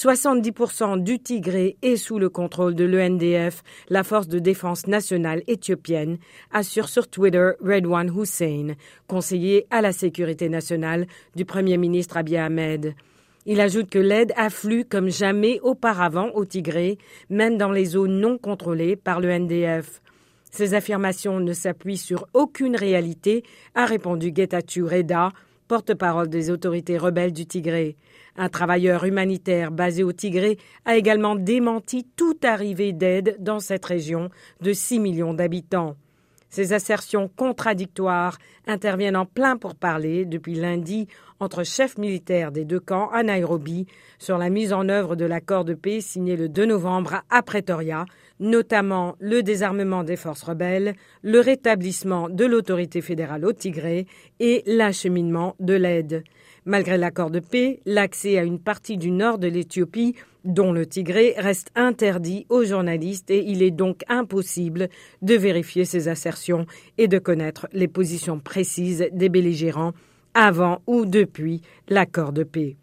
70% du Tigré est sous le contrôle de l'ENDF, la force de défense nationale éthiopienne, assure sur Twitter Redwan Hussein, conseiller à la sécurité nationale du Premier ministre Abiy Ahmed. Il ajoute que l'aide afflue comme jamais auparavant au Tigré, même dans les zones non contrôlées par l'ENDF. Ces affirmations ne s'appuient sur aucune réalité, a répondu Getachew Reda, porte-parole des autorités rebelles du Tigré. Un travailleur humanitaire basé au Tigré a également démenti toute arrivée d'aide dans cette région de 6 millions d'habitants. Ces assertions contradictoires interviennent en plein pour parler depuis lundi entre chefs militaires des deux camps à Nairobi sur la mise en œuvre de l'accord de paix signé le 2 novembre à Pretoria, notamment le désarmement des forces rebelles, le rétablissement de l'autorité fédérale au Tigré et l'acheminement de l'aide. Malgré l'accord de paix, l'accès à une partie du nord de l'Éthiopie, dont le Tigré, reste interdit aux journalistes et il est donc impossible de vérifier ces assertions et de connaître les positions précises des belligérants avant ou depuis l'accord de paix.